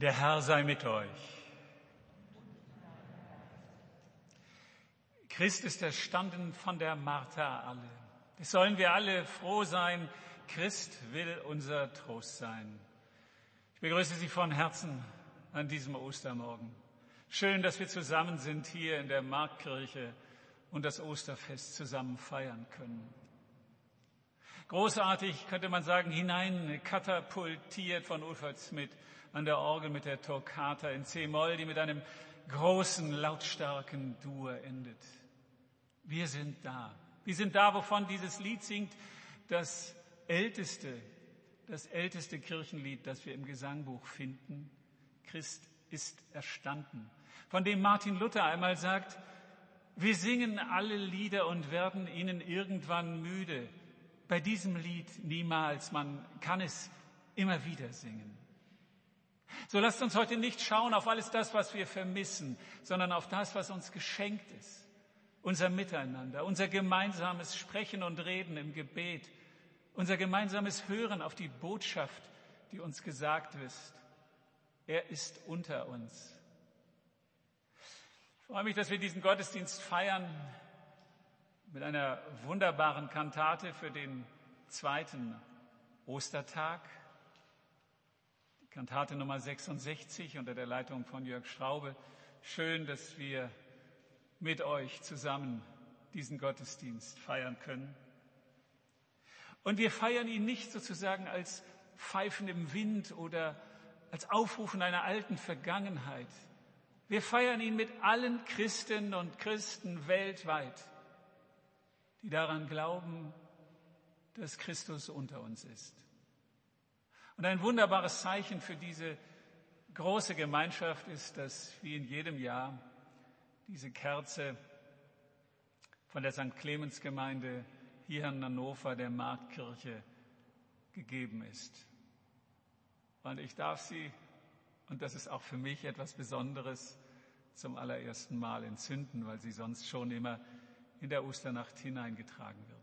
Der Herr sei mit euch. Christ ist erstanden von der Martha alle. Es sollen wir alle froh sein. Christ will unser Trost sein. Ich begrüße Sie von Herzen an diesem Ostermorgen. Schön, dass wir zusammen sind hier in der Marktkirche und das Osterfest zusammen feiern können. Großartig könnte man sagen, hinein katapultiert von Ulfert Smith an der Orgel mit der Toccata in C-Moll, die mit einem großen, lautstarken Dur endet. Wir sind da. Wir sind da, wovon dieses Lied singt, das älteste, das älteste Kirchenlied, das wir im Gesangbuch finden. Christ ist erstanden. Von dem Martin Luther einmal sagt, wir singen alle Lieder und werden ihnen irgendwann müde. Bei diesem Lied niemals, man kann es immer wieder singen. So lasst uns heute nicht schauen auf alles das, was wir vermissen, sondern auf das, was uns geschenkt ist. Unser Miteinander, unser gemeinsames Sprechen und Reden im Gebet, unser gemeinsames Hören auf die Botschaft, die uns gesagt ist. Er ist unter uns. Ich freue mich, dass wir diesen Gottesdienst feiern mit einer wunderbaren Kantate für den zweiten Ostertag. Kantate Nummer 66 unter der Leitung von Jörg Schraube. Schön, dass wir mit euch zusammen diesen Gottesdienst feiern können. Und wir feiern ihn nicht sozusagen als Pfeifen im Wind oder als Aufrufen einer alten Vergangenheit. Wir feiern ihn mit allen Christen und Christen weltweit, die daran glauben, dass Christus unter uns ist. Und ein wunderbares Zeichen für diese große Gemeinschaft ist, dass wie in jedem Jahr diese Kerze von der St. Clemens Gemeinde hier in Hannover, der Marktkirche, gegeben ist. Und ich darf sie, und das ist auch für mich etwas Besonderes, zum allerersten Mal entzünden, weil sie sonst schon immer in der Osternacht hineingetragen wird.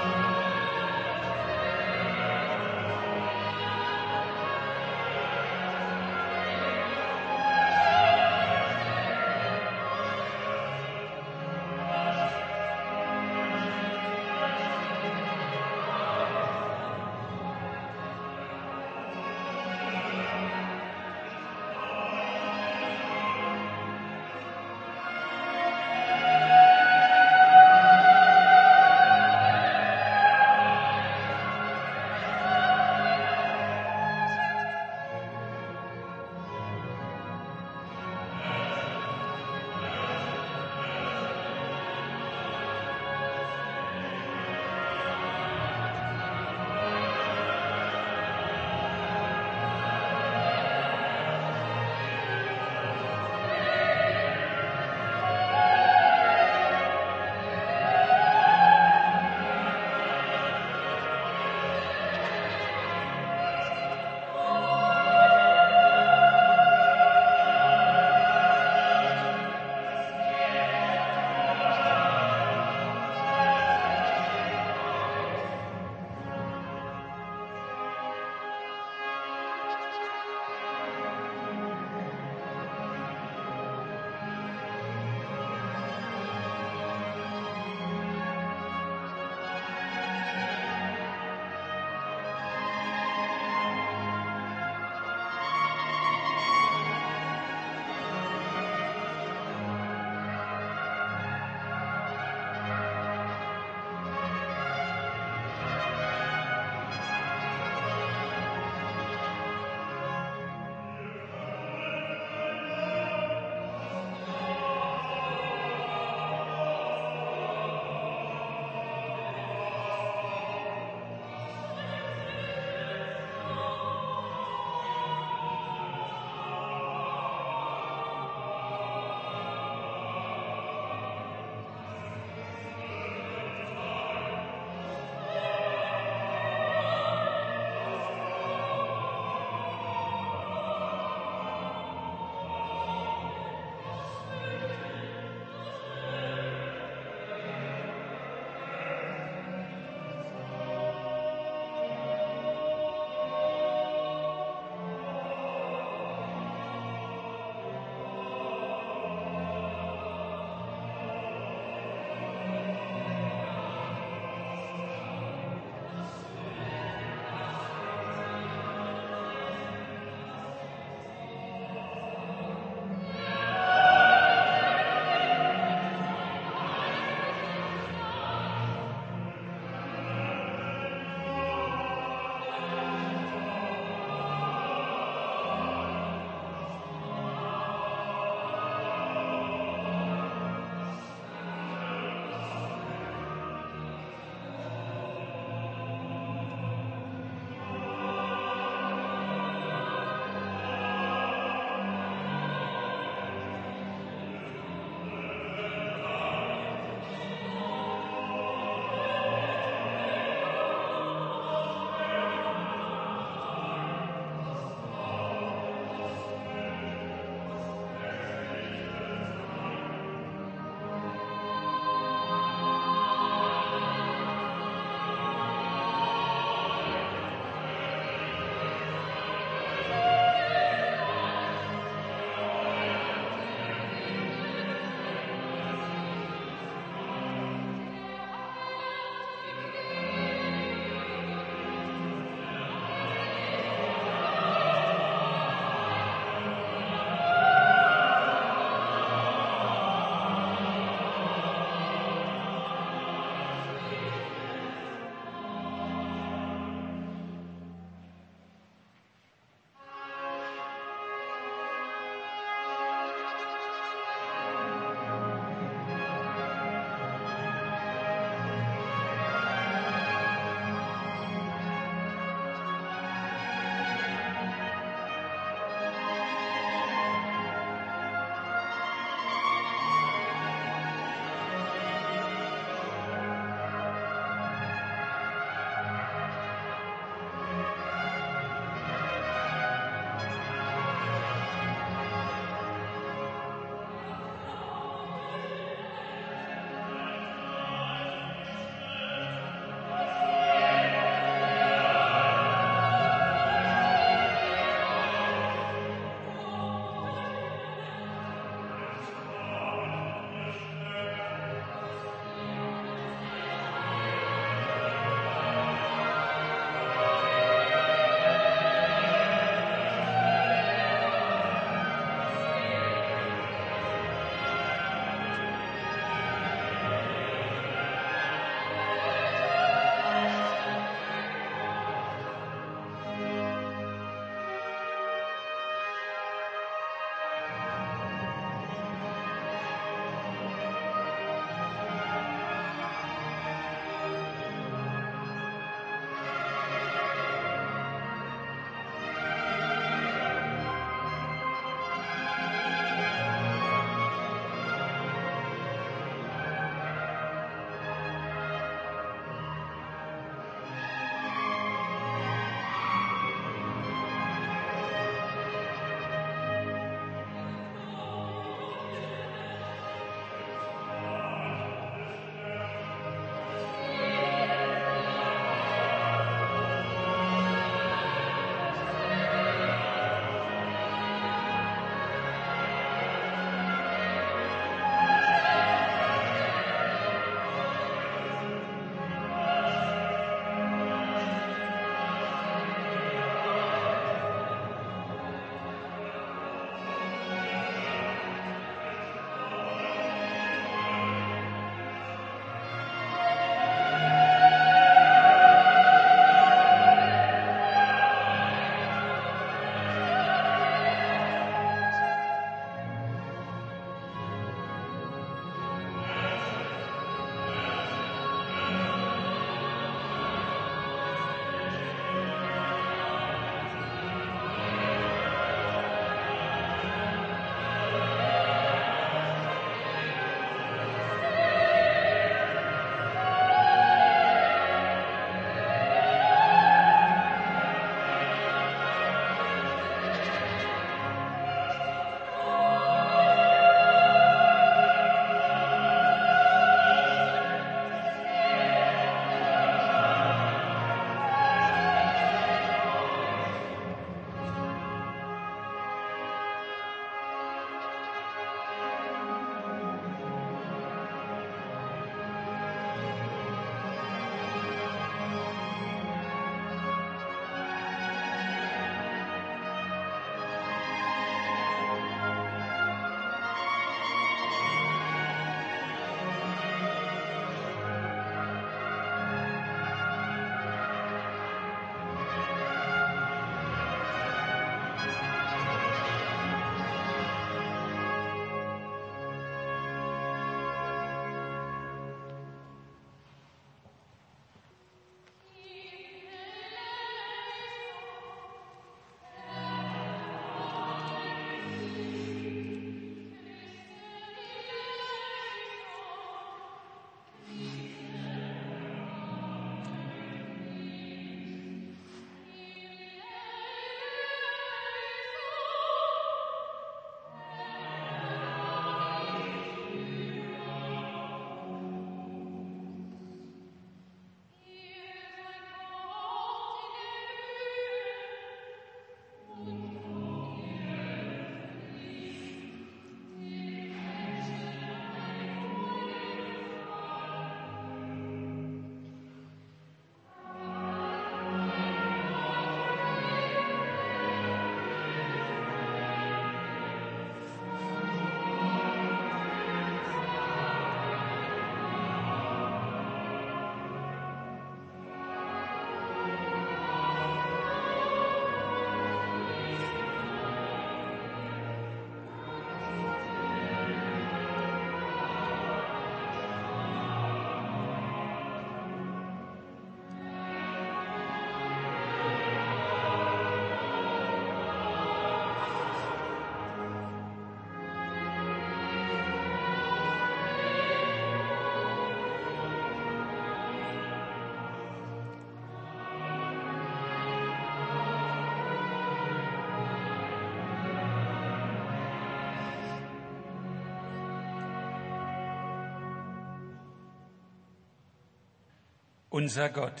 Unser Gott.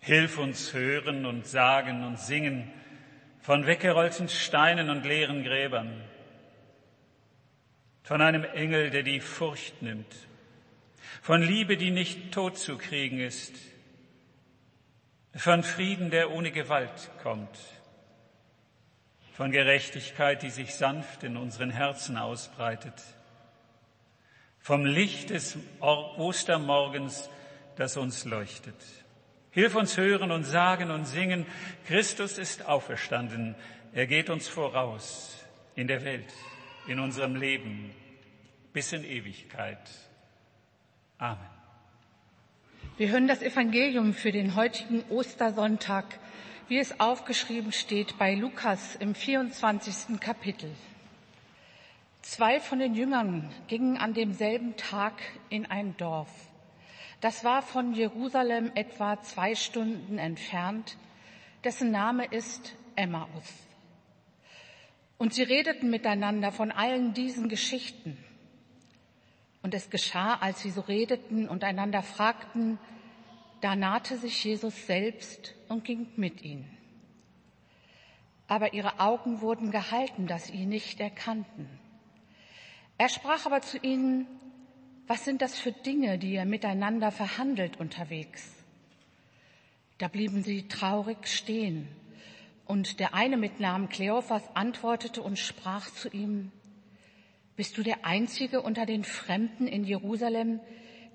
Hilf uns hören und sagen und singen von weggerollten Steinen und leeren Gräbern, von einem Engel, der die Furcht nimmt, von Liebe, die nicht tot zu kriegen ist, von Frieden, der ohne Gewalt kommt, von Gerechtigkeit, die sich sanft in unseren Herzen ausbreitet, vom Licht des Ostermorgens, das uns leuchtet. Hilf uns hören und sagen und singen, Christus ist auferstanden, er geht uns voraus in der Welt, in unserem Leben, bis in Ewigkeit. Amen. Wir hören das Evangelium für den heutigen Ostersonntag, wie es aufgeschrieben steht bei Lukas im 24. Kapitel. Zwei von den Jüngern gingen an demselben Tag in ein Dorf. Das war von Jerusalem etwa zwei Stunden entfernt, dessen Name ist Emmaus. Und sie redeten miteinander von allen diesen Geschichten. Und es geschah, als sie so redeten und einander fragten, da nahte sich Jesus selbst und ging mit ihnen. Aber ihre Augen wurden gehalten, dass sie ihn nicht erkannten. Er sprach aber zu ihnen, was sind das für Dinge, die ihr miteinander verhandelt unterwegs? Da blieben sie traurig stehen. Und der eine mit Namen Kleophas antwortete und sprach zu ihm, bist du der Einzige unter den Fremden in Jerusalem,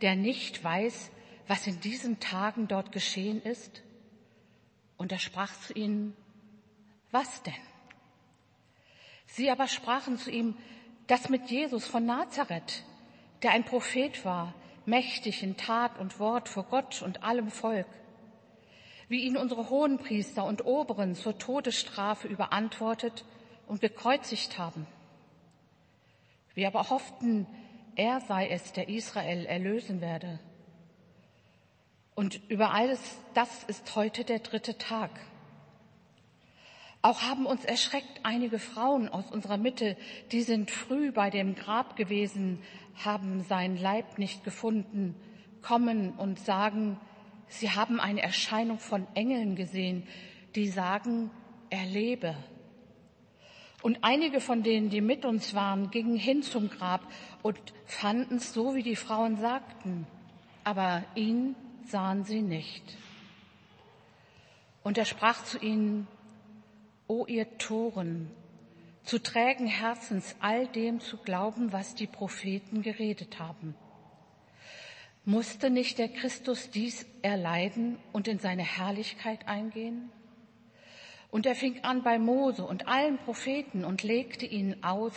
der nicht weiß, was in diesen Tagen dort geschehen ist? Und er sprach zu ihnen, was denn? Sie aber sprachen zu ihm, das mit Jesus von Nazareth, der ein Prophet war, mächtig in Tat und Wort vor Gott und allem Volk, wie ihn unsere Hohenpriester und Oberen zur Todesstrafe überantwortet und gekreuzigt haben. Wir aber hofften, er sei es, der Israel erlösen werde. Und über alles das ist heute der dritte Tag. Auch haben uns erschreckt einige Frauen aus unserer Mitte, die sind früh bei dem Grab gewesen, haben seinen Leib nicht gefunden, kommen und sagen, sie haben eine Erscheinung von Engeln gesehen, die sagen, er lebe. Und einige von denen, die mit uns waren, gingen hin zum Grab und fanden es so, wie die Frauen sagten. Aber ihn sahen sie nicht. Und er sprach zu ihnen, O ihr Toren, zu trägen Herzens all dem zu glauben, was die Propheten geredet haben. Musste nicht der Christus dies erleiden und in seine Herrlichkeit eingehen? Und er fing an bei Mose und allen Propheten und legte ihnen aus,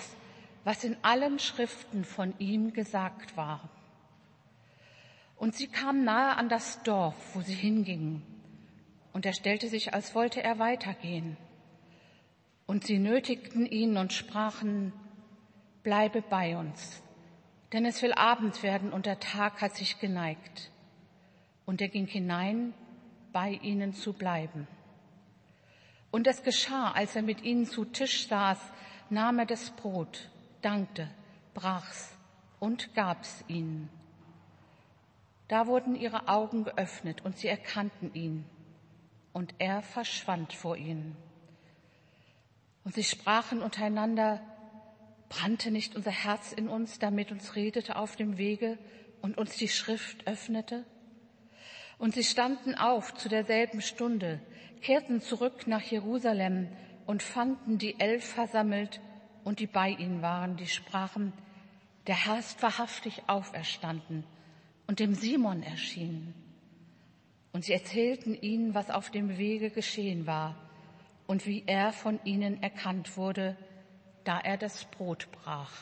was in allen Schriften von ihm gesagt war. Und sie kamen nahe an das Dorf, wo sie hingingen. Und er stellte sich, als wollte er weitergehen. Und sie nötigten ihn und sprachen, bleibe bei uns, denn es will Abend werden und der Tag hat sich geneigt. Und er ging hinein, bei ihnen zu bleiben. Und es geschah, als er mit ihnen zu Tisch saß, nahm er das Brot, dankte, brach's und gab's ihnen. Da wurden ihre Augen geöffnet und sie erkannten ihn. Und er verschwand vor ihnen. Und sie sprachen untereinander, brannte nicht unser Herz in uns, damit uns redete auf dem Wege und uns die Schrift öffnete? Und sie standen auf zu derselben Stunde, kehrten zurück nach Jerusalem und fanden die Elf versammelt und die bei ihnen waren, die sprachen, der Herr ist wahrhaftig auferstanden und dem Simon erschienen. Und sie erzählten ihnen, was auf dem Wege geschehen war und wie er von ihnen erkannt wurde, da er das Brot brach.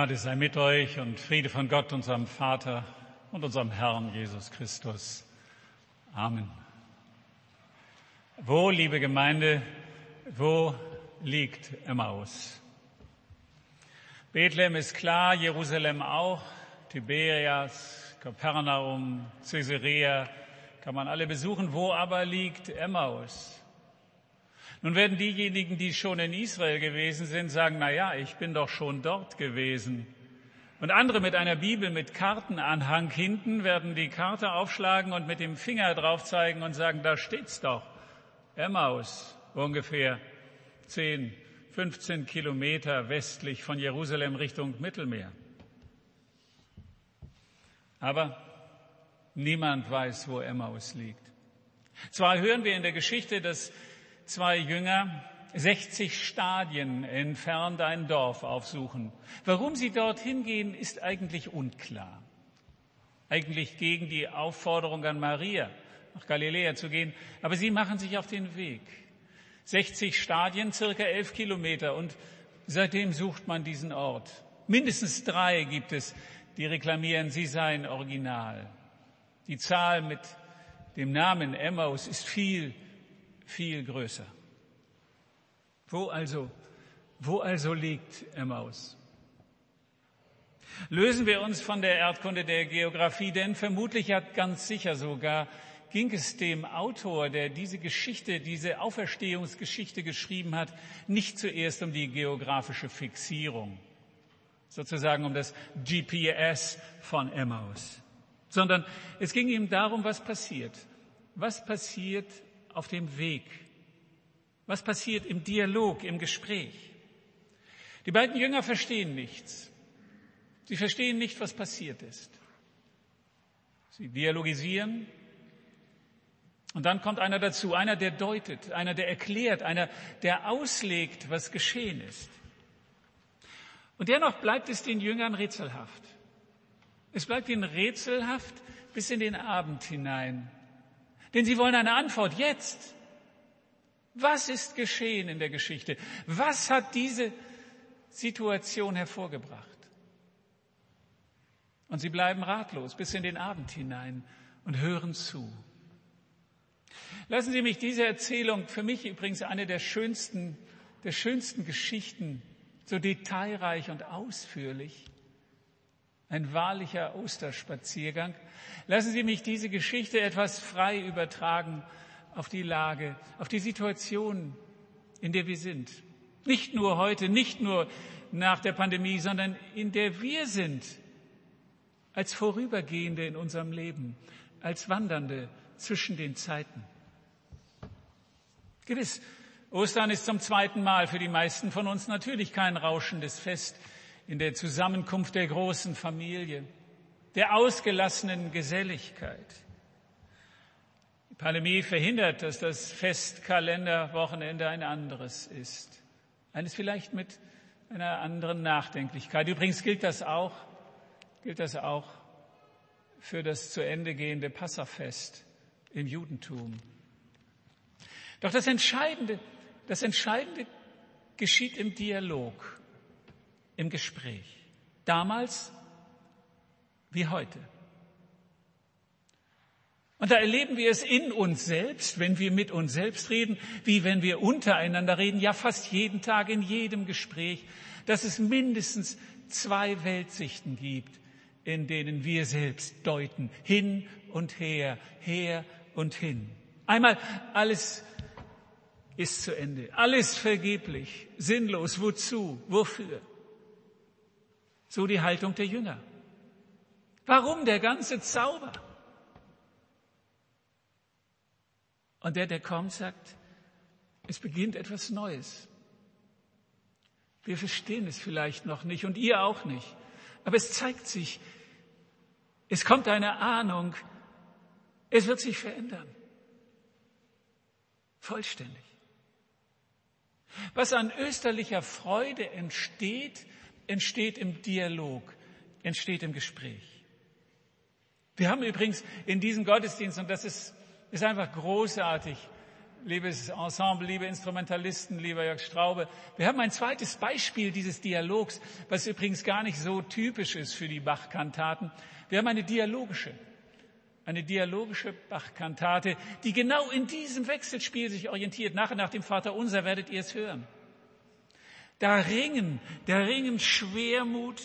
Gnade sei mit euch und Friede von Gott, unserem Vater und unserem Herrn Jesus Christus. Amen. Wo, liebe Gemeinde, wo liegt Emmaus? Bethlehem ist klar, Jerusalem auch, Tiberias, Kapernaum, Caesarea, kann man alle besuchen. Wo aber liegt Emmaus? Nun werden diejenigen, die schon in Israel gewesen sind, sagen, na ja, ich bin doch schon dort gewesen. Und andere mit einer Bibel mit Kartenanhang hinten werden die Karte aufschlagen und mit dem Finger drauf zeigen und sagen, da steht's doch. Emmaus, ungefähr 10, 15 Kilometer westlich von Jerusalem Richtung Mittelmeer. Aber niemand weiß, wo Emmaus liegt. Zwar hören wir in der Geschichte, dass zwei Jünger 60 Stadien entfernt ein Dorf aufsuchen. Warum sie dorthin gehen, ist eigentlich unklar. Eigentlich gegen die Aufforderung an Maria, nach Galiläa zu gehen. Aber sie machen sich auf den Weg. 60 Stadien, circa 11 Kilometer. Und seitdem sucht man diesen Ort. Mindestens drei gibt es, die reklamieren, sie seien original. Die Zahl mit dem Namen Emmaus ist viel, viel größer. Wo also, wo also liegt Emmaus? Lösen wir uns von der Erdkunde der Geografie, denn vermutlich hat ganz sicher sogar ging es dem Autor, der diese Geschichte, diese Auferstehungsgeschichte geschrieben hat, nicht zuerst um die geografische Fixierung, sozusagen um das GPS von Emmaus, sondern es ging ihm darum, was passiert. Was passiert auf dem Weg? Was passiert im Dialog, im Gespräch? Die beiden Jünger verstehen nichts. Sie verstehen nicht, was passiert ist. Sie dialogisieren. Und dann kommt einer dazu, einer, der deutet, einer, der erklärt, einer, der auslegt, was geschehen ist. Und dennoch bleibt es den Jüngern rätselhaft. Es bleibt ihnen rätselhaft bis in den Abend hinein. Denn sie wollen eine Antwort jetzt. Was ist geschehen in der Geschichte? Was hat diese Situation hervorgebracht? Und sie bleiben ratlos bis in den Abend hinein und hören zu. Lassen Sie mich diese Erzählung, für mich übrigens eine der schönsten, der schönsten Geschichten, so detailreich und ausführlich, ein wahrlicher Osterspaziergang. Lassen Sie mich diese Geschichte etwas frei übertragen auf die Lage, auf die Situation, in der wir sind. Nicht nur heute, nicht nur nach der Pandemie, sondern in der wir sind, als Vorübergehende in unserem Leben, als Wandernde zwischen den Zeiten. Gewiss, Ostern ist zum zweiten Mal für die meisten von uns natürlich kein rauschendes Fest in der Zusammenkunft der großen Familie, der ausgelassenen Geselligkeit. Pandemie verhindert, dass das Festkalenderwochenende ein anderes ist. Eines vielleicht mit einer anderen Nachdenklichkeit. Übrigens gilt das auch, gilt das auch für das zu Ende gehende Passafest im Judentum. Doch das Entscheidende, das Entscheidende geschieht im Dialog, im Gespräch. Damals wie heute. Und da erleben wir es in uns selbst, wenn wir mit uns selbst reden, wie wenn wir untereinander reden, ja fast jeden Tag in jedem Gespräch, dass es mindestens zwei Weltsichten gibt, in denen wir selbst deuten, hin und her, her und hin. Einmal alles ist zu Ende, alles vergeblich, sinnlos, wozu, wofür? So die Haltung der Jünger. Warum der ganze Zauber? Und der, der kommt, sagt, es beginnt etwas Neues. Wir verstehen es vielleicht noch nicht und ihr auch nicht. Aber es zeigt sich, es kommt eine Ahnung, es wird sich verändern. Vollständig. Was an österlicher Freude entsteht, entsteht im Dialog, entsteht im Gespräch. Wir haben übrigens in diesem Gottesdienst, und das ist ist einfach großartig. liebes Ensemble, liebe Instrumentalisten, lieber Jörg Straube. Wir haben ein zweites Beispiel dieses Dialogs, was übrigens gar nicht so typisch ist für die Bach-Kantaten. Wir haben eine dialogische, eine dialogische Bach-Kantate, die genau in diesem Wechselspiel sich orientiert. Nachher nach dem Vater Unser werdet ihr es hören. Da ringen, da ringen Schwermut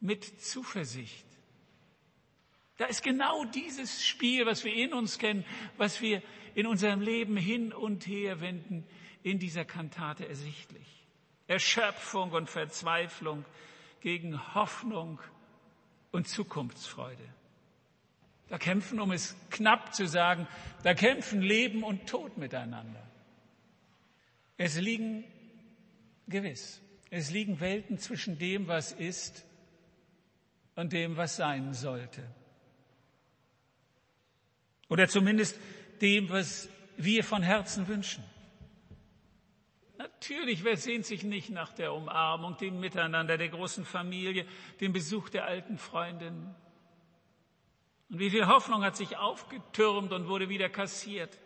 mit Zuversicht. Da ist genau dieses Spiel, was wir in uns kennen, was wir in unserem Leben hin und her wenden, in dieser Kantate ersichtlich. Erschöpfung und Verzweiflung gegen Hoffnung und Zukunftsfreude. Da kämpfen, um es knapp zu sagen, da kämpfen Leben und Tod miteinander. Es liegen gewiss, es liegen Welten zwischen dem, was ist und dem, was sein sollte. Oder zumindest dem, was wir von Herzen wünschen. Natürlich, wer sehnt sich nicht nach der Umarmung, dem Miteinander, der großen Familie, dem Besuch der alten Freundin? Und wie viel Hoffnung hat sich aufgetürmt und wurde wieder kassiert?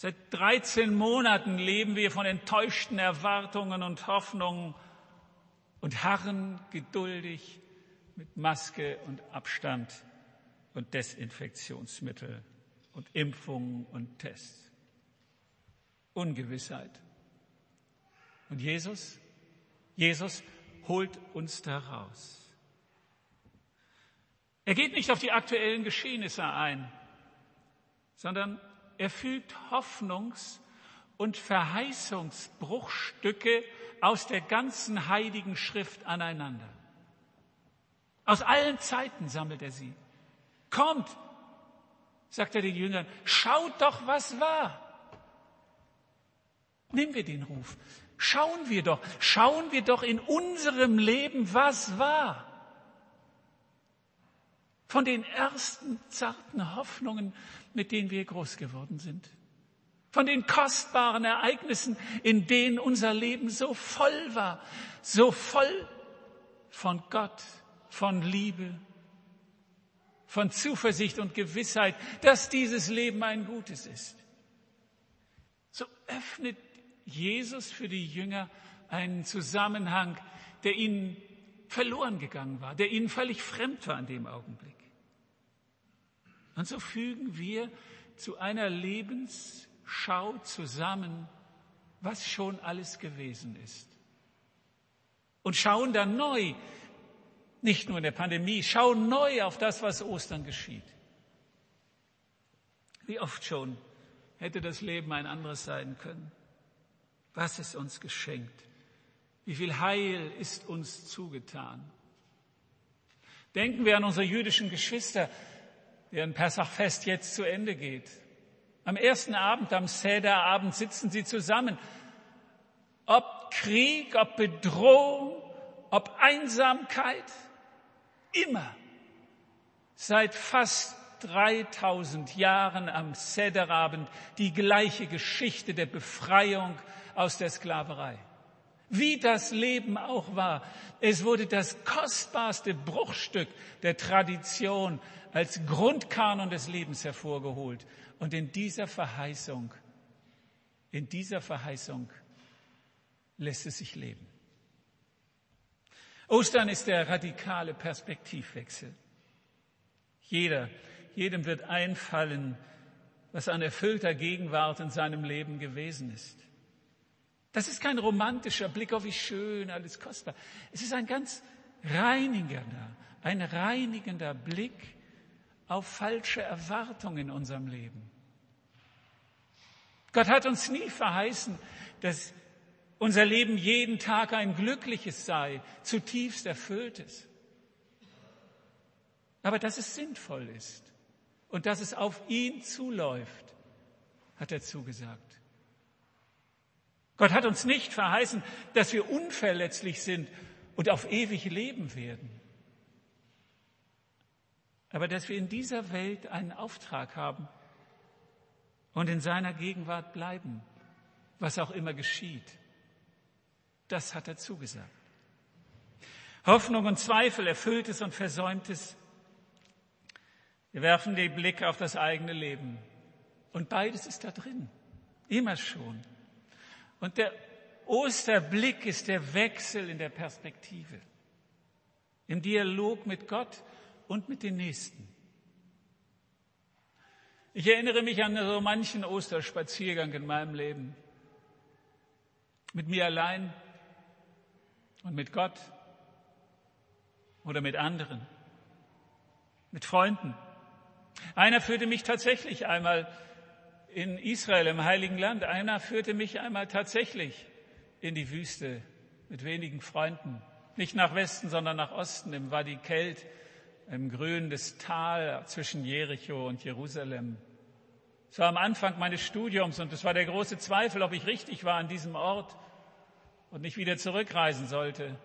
Seit 13 Monaten leben wir von enttäuschten Erwartungen und Hoffnungen und harren geduldig mit Maske und Abstand und Desinfektionsmittel und Impfungen und Tests. Ungewissheit. Und Jesus, Jesus holt uns da raus. Er geht nicht auf die aktuellen Geschehnisse ein, sondern er fügt Hoffnungs- und Verheißungsbruchstücke aus der ganzen heiligen Schrift aneinander. Aus allen Zeiten sammelt er sie. Kommt, sagt er den Jüngern, schaut doch, was war. Nehmen wir den Ruf. Schauen wir doch, schauen wir doch in unserem Leben, was war. Von den ersten zarten Hoffnungen, mit denen wir groß geworden sind. Von den kostbaren Ereignissen, in denen unser Leben so voll war, so voll von Gott, von Liebe, von Zuversicht und Gewissheit, dass dieses Leben ein gutes ist. So öffnet Jesus für die Jünger einen Zusammenhang, der ihnen verloren gegangen war, der ihnen völlig fremd war in dem Augenblick. Und so fügen wir zu einer Lebensschau zusammen, was schon alles gewesen ist. Und schauen dann neu nicht nur in der Pandemie, schauen neu auf das, was Ostern geschieht. Wie oft schon hätte das Leben ein anderes sein können. Was ist uns geschenkt? Wie viel Heil ist uns zugetan? Denken wir an unsere jüdischen Geschwister, deren Pessachfest jetzt zu Ende geht. Am ersten Abend, am Sederabend sitzen sie zusammen. Ob Krieg, ob Bedrohung, ob Einsamkeit, immer seit fast 3000 Jahren am Sederabend die gleiche Geschichte der Befreiung aus der Sklaverei. Wie das Leben auch war, es wurde das kostbarste Bruchstück der Tradition als Grundkanon des Lebens hervorgeholt. Und in dieser Verheißung, in dieser Verheißung lässt es sich leben. Ostern ist der radikale Perspektivwechsel. Jeder, jedem wird einfallen, was an erfüllter Gegenwart in seinem Leben gewesen ist. Das ist kein romantischer Blick auf wie schön, alles kostbar. Es ist ein ganz reinigender, ein reinigender Blick auf falsche Erwartungen in unserem Leben. Gott hat uns nie verheißen, dass unser Leben jeden Tag ein glückliches sei, zutiefst erfülltes. Aber dass es sinnvoll ist und dass es auf ihn zuläuft, hat er zugesagt. Gott hat uns nicht verheißen, dass wir unverletzlich sind und auf ewig leben werden. Aber dass wir in dieser Welt einen Auftrag haben und in seiner Gegenwart bleiben, was auch immer geschieht. Das hat er zugesagt. Hoffnung und Zweifel, Erfülltes und Versäumtes. Wir werfen den Blick auf das eigene Leben. Und beides ist da drin. Immer schon. Und der Osterblick ist der Wechsel in der Perspektive. Im Dialog mit Gott und mit den Nächsten. Ich erinnere mich an so manchen Osterspaziergang in meinem Leben. Mit mir allein und mit Gott oder mit anderen, mit Freunden. Einer führte mich tatsächlich einmal in Israel, im Heiligen Land. Einer führte mich einmal tatsächlich in die Wüste mit wenigen Freunden. Nicht nach Westen, sondern nach Osten, im Wadi Kelt, im Grün des Tal zwischen Jericho und Jerusalem. Es war am Anfang meines Studiums und es war der große Zweifel, ob ich richtig war an diesem Ort und nicht wieder zurückreisen sollte.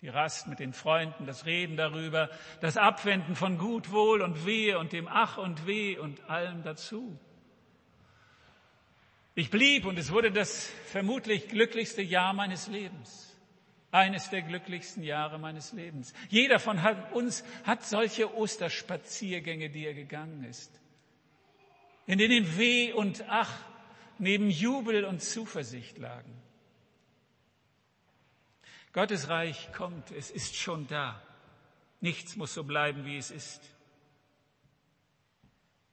Die Rast mit den Freunden, das Reden darüber, das Abwenden von Gut, Wohl und Wehe und dem Ach und Weh und allem dazu. Ich blieb und es wurde das vermutlich glücklichste Jahr meines Lebens. Eines der glücklichsten Jahre meines Lebens. Jeder von uns hat solche Osterspaziergänge, die er gegangen ist in denen Weh und Ach neben Jubel und Zuversicht lagen. Gottes Reich kommt, es ist schon da. Nichts muss so bleiben, wie es ist.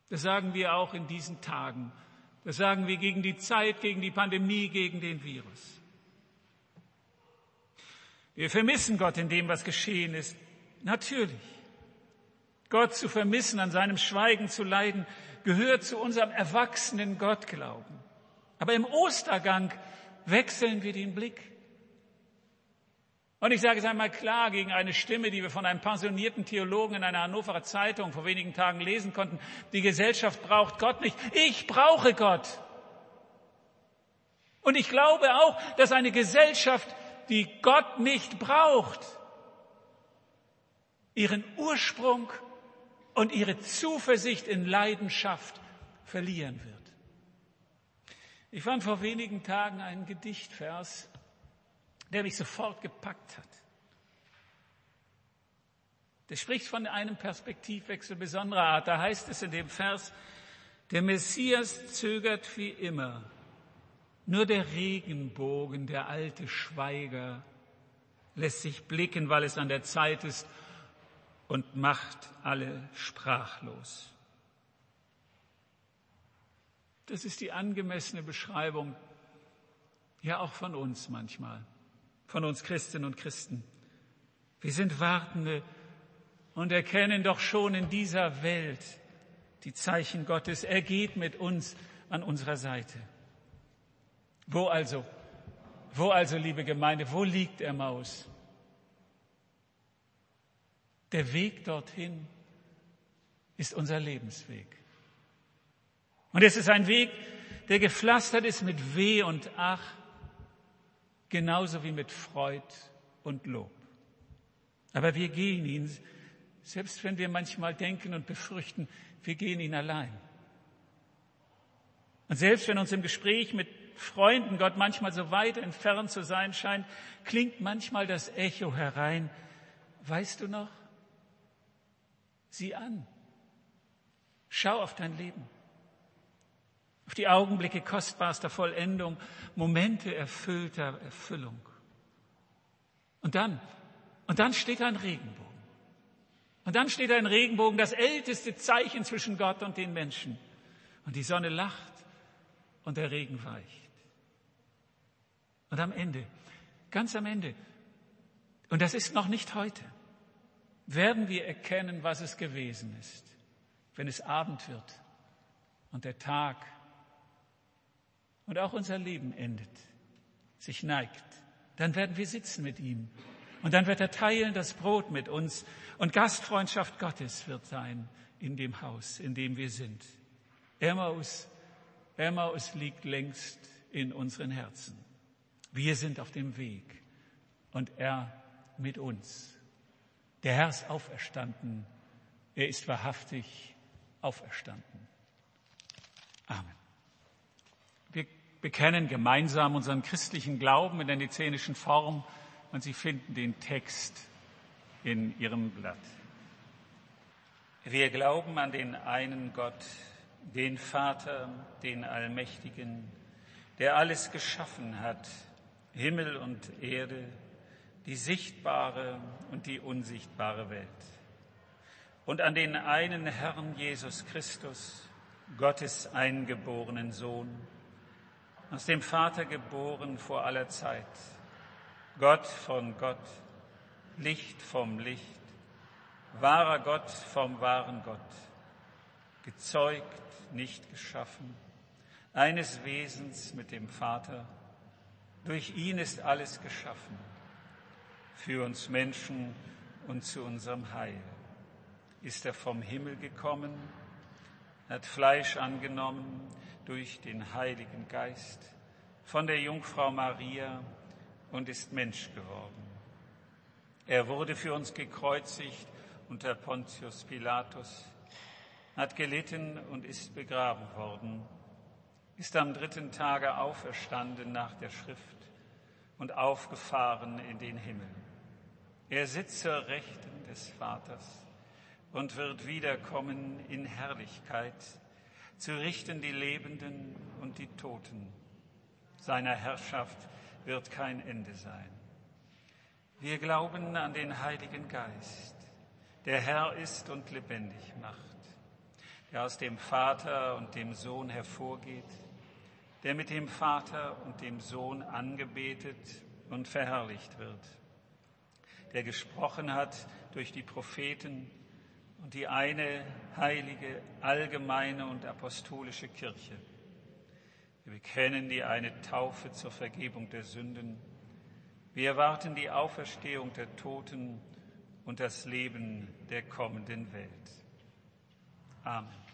Das sagen wir auch in diesen Tagen. Das sagen wir gegen die Zeit, gegen die Pandemie, gegen den Virus. Wir vermissen Gott in dem, was geschehen ist. Natürlich. Gott zu vermissen, an seinem Schweigen zu leiden, gehört zu unserem erwachsenen Gottglauben. Aber im Ostergang wechseln wir den Blick. Und ich sage es einmal klar gegen eine Stimme, die wir von einem pensionierten Theologen in einer Hannoverer Zeitung vor wenigen Tagen lesen konnten. Die Gesellschaft braucht Gott nicht. Ich brauche Gott. Und ich glaube auch, dass eine Gesellschaft, die Gott nicht braucht, ihren Ursprung und ihre Zuversicht in Leidenschaft verlieren wird. Ich fand vor wenigen Tagen einen Gedichtvers, der mich sofort gepackt hat. Der spricht von einem Perspektivwechsel besonderer Art. Da heißt es in dem Vers, der Messias zögert wie immer. Nur der Regenbogen, der alte Schweiger, lässt sich blicken, weil es an der Zeit ist, und macht alle sprachlos. Das ist die angemessene Beschreibung, ja auch von uns manchmal, von uns Christinnen und Christen. Wir sind Wartende und erkennen doch schon in dieser Welt die Zeichen Gottes. Er geht mit uns an unserer Seite. Wo also, wo also, liebe Gemeinde, wo liegt der Maus? Der Weg dorthin ist unser Lebensweg. Und es ist ein Weg, der gepflastert ist mit Weh und Ach, genauso wie mit Freud und Lob. Aber wir gehen ihn, selbst wenn wir manchmal denken und befürchten, wir gehen ihn allein. Und selbst wenn uns im Gespräch mit Freunden Gott manchmal so weit entfernt zu sein scheint, klingt manchmal das Echo herein. Weißt du noch? Sieh an. Schau auf dein Leben. Auf die Augenblicke kostbarster Vollendung, Momente erfüllter Erfüllung. Und dann, und dann steht ein Regenbogen. Und dann steht ein Regenbogen, das älteste Zeichen zwischen Gott und den Menschen. Und die Sonne lacht und der Regen weicht. Und am Ende, ganz am Ende, und das ist noch nicht heute, werden wir erkennen, was es gewesen ist, wenn es Abend wird und der Tag und auch unser Leben endet, sich neigt. Dann werden wir sitzen mit ihm und dann wird er teilen das Brot mit uns und Gastfreundschaft Gottes wird sein in dem Haus, in dem wir sind. Emmaus, Emmaus liegt längst in unseren Herzen. Wir sind auf dem Weg und er mit uns. Der Herr ist auferstanden. Er ist wahrhaftig auferstanden. Amen. Wir bekennen gemeinsam unseren christlichen Glauben in der nizenischen Form und Sie finden den Text in Ihrem Blatt. Wir glauben an den einen Gott, den Vater, den Allmächtigen, der alles geschaffen hat, Himmel und Erde, die sichtbare und die unsichtbare Welt. Und an den einen Herrn Jesus Christus, Gottes eingeborenen Sohn, aus dem Vater geboren vor aller Zeit, Gott von Gott, Licht vom Licht, wahrer Gott vom wahren Gott, gezeugt, nicht geschaffen, eines Wesens mit dem Vater, durch ihn ist alles geschaffen, für uns Menschen und zu unserem Heil. Ist er vom Himmel gekommen, hat Fleisch angenommen durch den Heiligen Geist von der Jungfrau Maria und ist Mensch geworden. Er wurde für uns gekreuzigt unter Pontius Pilatus, hat gelitten und ist begraben worden, ist am dritten Tage auferstanden nach der Schrift und aufgefahren in den Himmel. Er sitzt zur Rechten des Vaters und wird wiederkommen in Herrlichkeit, zu richten die Lebenden und die Toten. Seiner Herrschaft wird kein Ende sein. Wir glauben an den Heiligen Geist, der Herr ist und lebendig macht, der aus dem Vater und dem Sohn hervorgeht, der mit dem Vater und dem Sohn angebetet und verherrlicht wird, der gesprochen hat durch die Propheten und die eine heilige, allgemeine und apostolische Kirche. Wir bekennen die eine Taufe zur Vergebung der Sünden. Wir erwarten die Auferstehung der Toten und das Leben der kommenden Welt. Amen.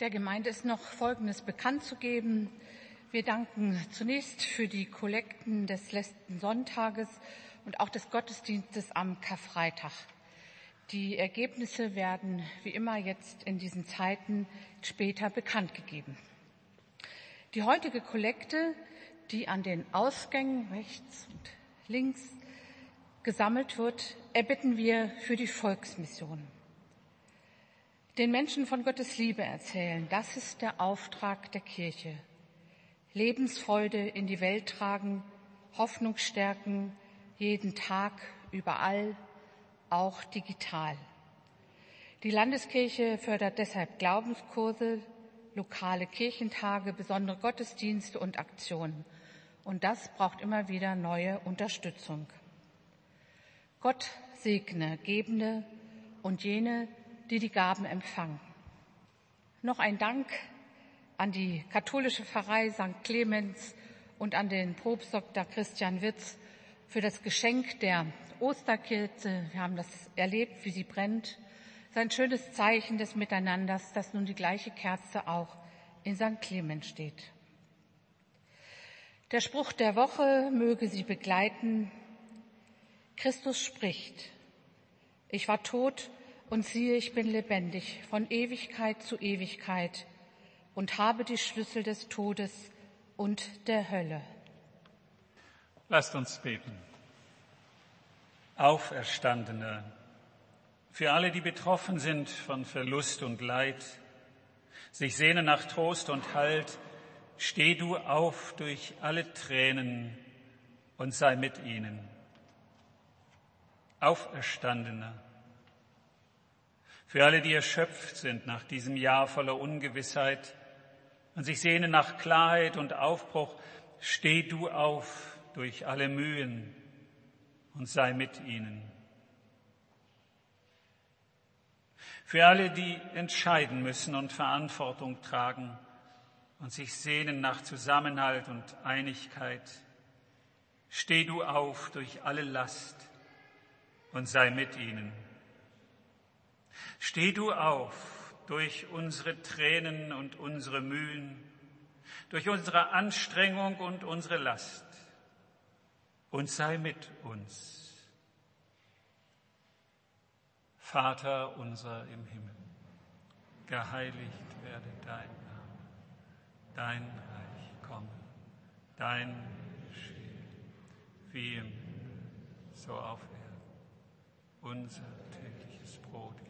Der Gemeinde ist noch Folgendes bekannt zu geben. Wir danken zunächst für die Kollekten des letzten Sonntages und auch des Gottesdienstes am Karfreitag. Die Ergebnisse werden wie immer jetzt in diesen Zeiten später bekannt gegeben. Die heutige Kollekte, die an den Ausgängen rechts und links gesammelt wird, erbitten wir für die Volksmission. Den Menschen von Gottes Liebe erzählen, das ist der Auftrag der Kirche. Lebensfreude in die Welt tragen, Hoffnung stärken, jeden Tag, überall, auch digital. Die Landeskirche fördert deshalb Glaubenskurse, lokale Kirchentage, besondere Gottesdienste und Aktionen. Und das braucht immer wieder neue Unterstützung. Gott segne Gebende und jene, die die Gaben empfangen. Noch ein Dank an die katholische Pfarrei St. Clemens und an den Propstdoktor Christian Witz für das Geschenk der Osterkerze. Wir haben das erlebt, wie sie brennt. Es ist ein schönes Zeichen des Miteinanders, dass nun die gleiche Kerze auch in St. Clemens steht. Der Spruch der Woche möge Sie begleiten. Christus spricht. Ich war tot und siehe, ich bin lebendig von Ewigkeit zu Ewigkeit und habe die Schlüssel des Todes und der Hölle. Lasst uns beten. Auferstandene, für alle, die betroffen sind von Verlust und Leid, sich sehnen nach Trost und Halt, steh du auf durch alle Tränen und sei mit ihnen. Auferstandene, für alle, die erschöpft sind nach diesem Jahr voller Ungewissheit und sich sehnen nach Klarheit und Aufbruch, steh du auf durch alle Mühen und sei mit ihnen. Für alle, die entscheiden müssen und Verantwortung tragen und sich sehnen nach Zusammenhalt und Einigkeit, steh du auf durch alle Last und sei mit ihnen. Steh du auf durch unsere Tränen und unsere Mühen, durch unsere Anstrengung und unsere Last und sei mit uns. Vater unser im Himmel, geheiligt werde dein Name, dein Reich komme, dein geschehe, wie im Himmel, so auf Erden. Unser tägliches Brot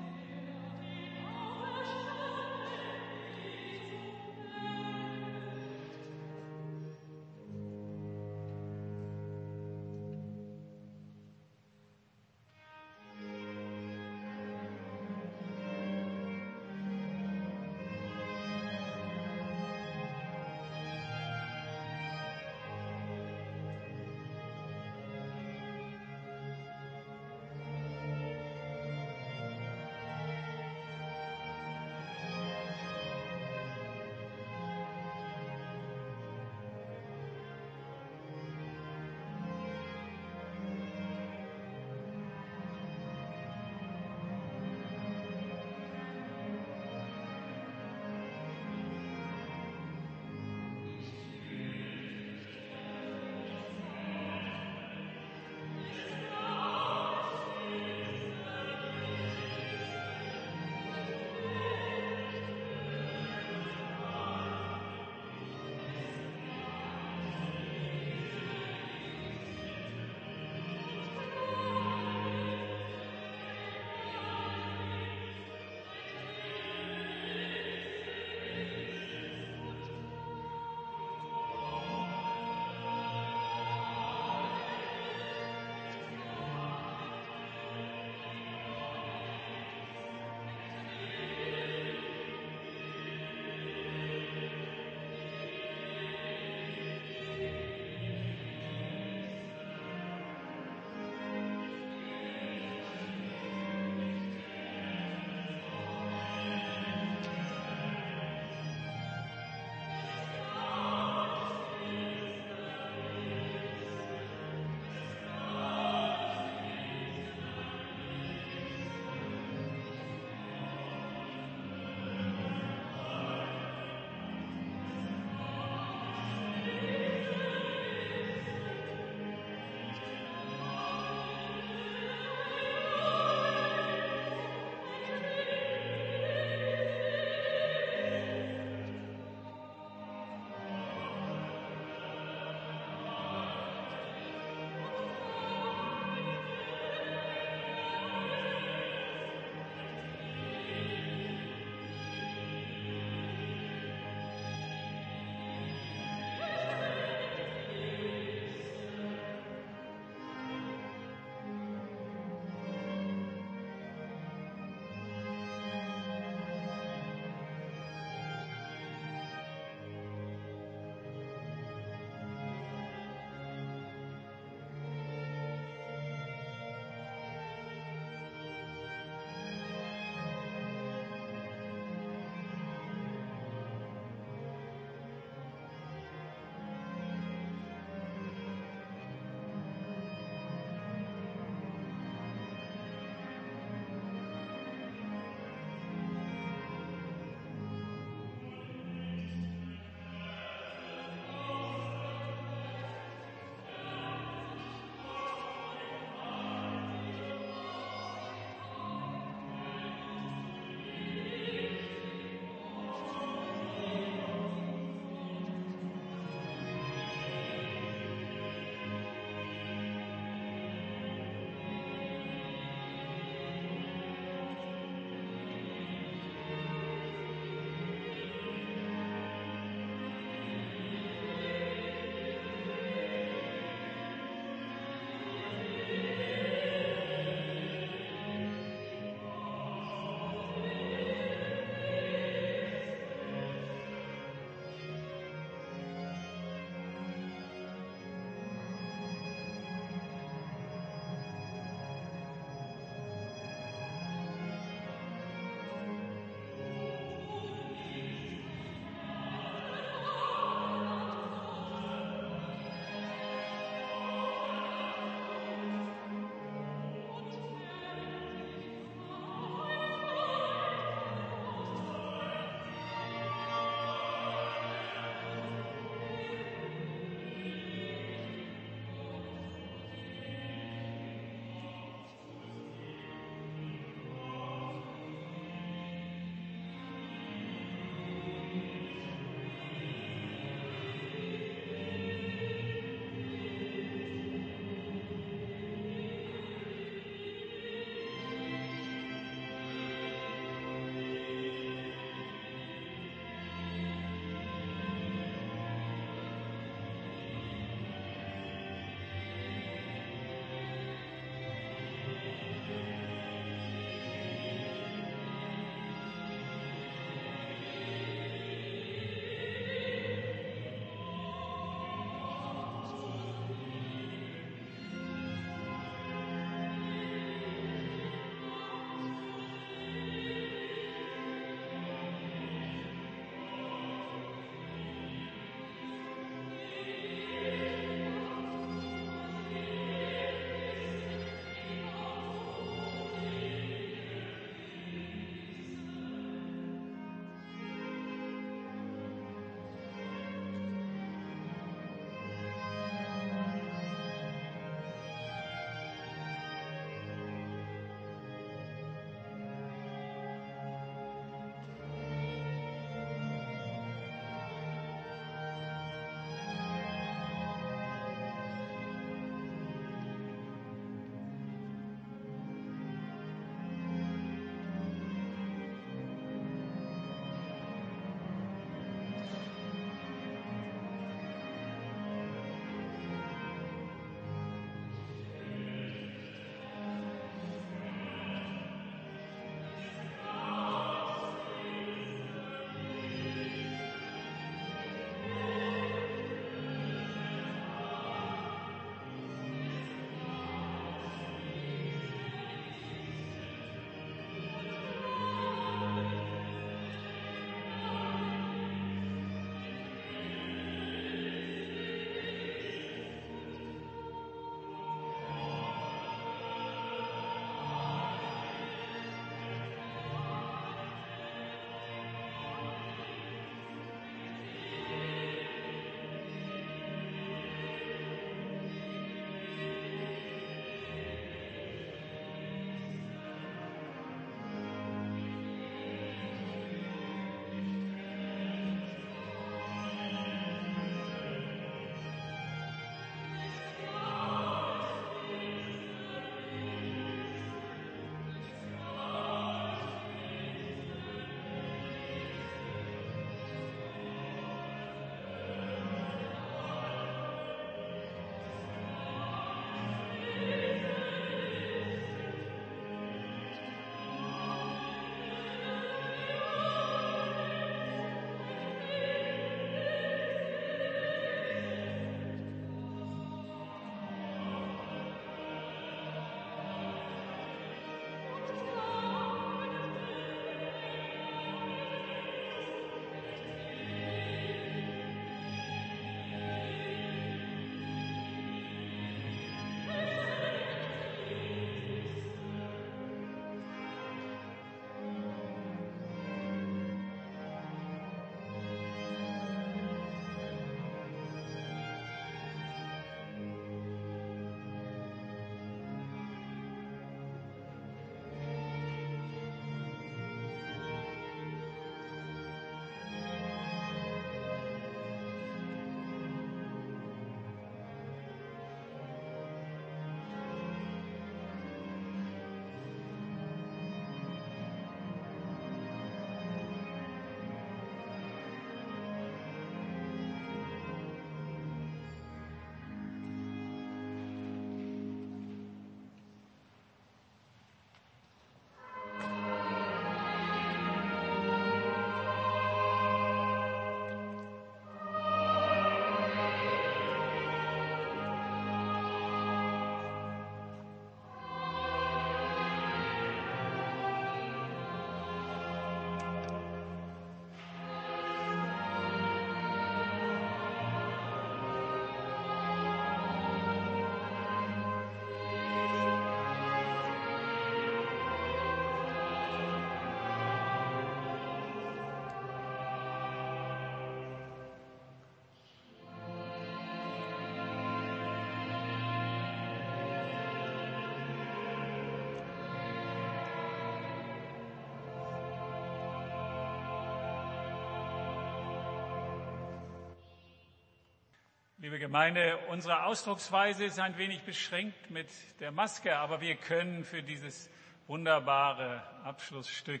Liebe Gemeinde, unsere Ausdrucksweise ist ein wenig beschränkt mit der Maske, aber wir können für dieses wunderbare Abschlussstück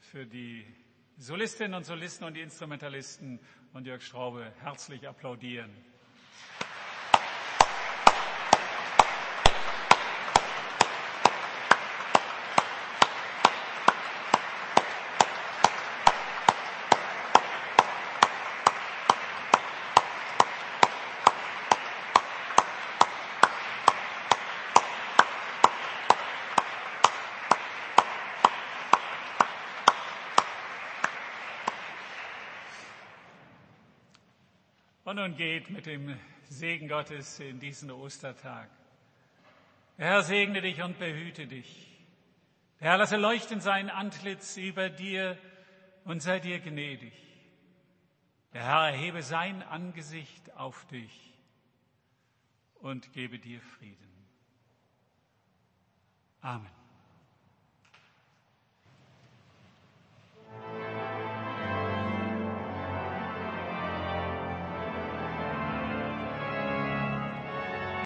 für die Solistinnen und Solisten und die Instrumentalisten und Jörg Straube herzlich applaudieren. Und nun geht mit dem Segen Gottes in diesen Ostertag. Der Herr segne dich und behüte dich. Der Herr lasse leuchten sein Antlitz über dir und sei dir gnädig. Der Herr erhebe sein Angesicht auf dich und gebe dir Frieden. Amen.